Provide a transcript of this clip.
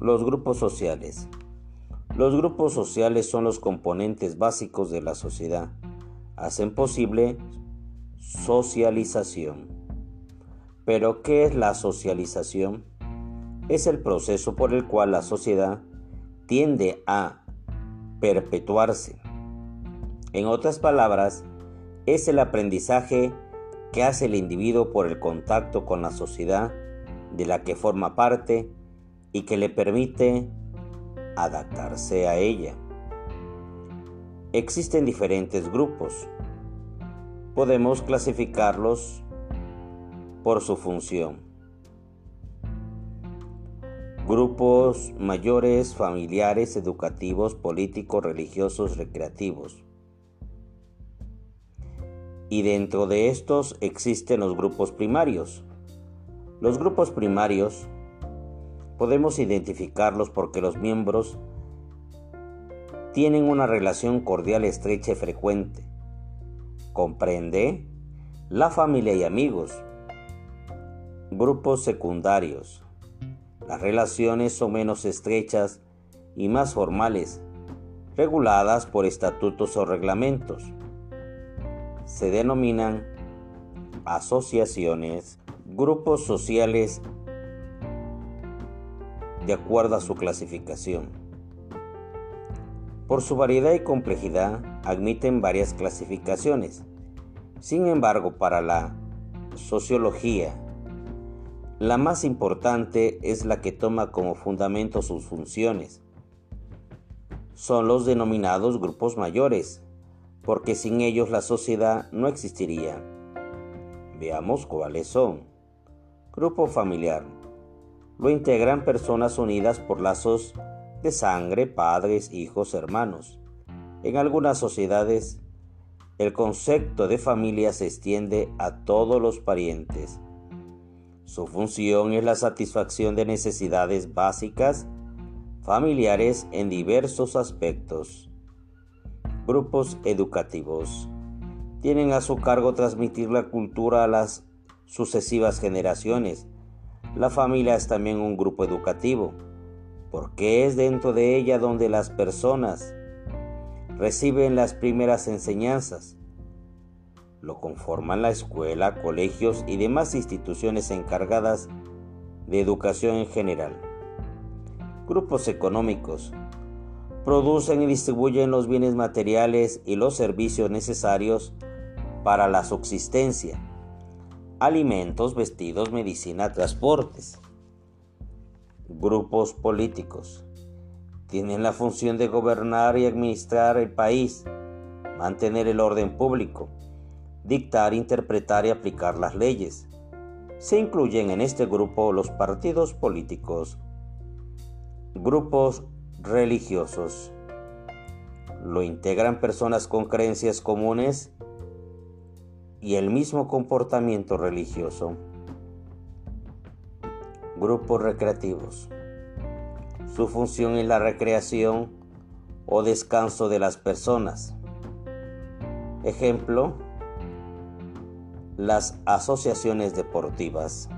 Los grupos sociales. Los grupos sociales son los componentes básicos de la sociedad. Hacen posible socialización. Pero, ¿qué es la socialización? Es el proceso por el cual la sociedad tiende a perpetuarse. En otras palabras, es el aprendizaje que hace el individuo por el contacto con la sociedad de la que forma parte y que le permite adaptarse a ella. Existen diferentes grupos. Podemos clasificarlos por su función. Grupos mayores, familiares, educativos, políticos, religiosos, recreativos. Y dentro de estos existen los grupos primarios. Los grupos primarios podemos identificarlos porque los miembros tienen una relación cordial, estrecha y frecuente. Comprende la familia y amigos. Grupos secundarios. Las relaciones son menos estrechas y más formales, reguladas por estatutos o reglamentos. Se denominan asociaciones, grupos sociales de acuerdo a su clasificación. Por su variedad y complejidad, admiten varias clasificaciones. Sin embargo, para la sociología, la más importante es la que toma como fundamento sus funciones. Son los denominados grupos mayores, porque sin ellos la sociedad no existiría. Veamos cuáles son. Grupo familiar lo integran personas unidas por lazos de sangre, padres, hijos, hermanos. En algunas sociedades, el concepto de familia se extiende a todos los parientes. Su función es la satisfacción de necesidades básicas familiares en diversos aspectos. Grupos educativos tienen a su cargo transmitir la cultura a las sucesivas generaciones la familia es también un grupo educativo, porque es dentro de ella donde las personas reciben las primeras enseñanzas. Lo conforman la escuela, colegios y demás instituciones encargadas de educación en general. Grupos económicos producen y distribuyen los bienes materiales y los servicios necesarios para la subsistencia alimentos, vestidos, medicina, transportes. Grupos políticos. Tienen la función de gobernar y administrar el país, mantener el orden público, dictar, interpretar y aplicar las leyes. Se incluyen en este grupo los partidos políticos, grupos religiosos. Lo integran personas con creencias comunes y el mismo comportamiento religioso. Grupos recreativos. Su función es la recreación o descanso de las personas. Ejemplo, las asociaciones deportivas.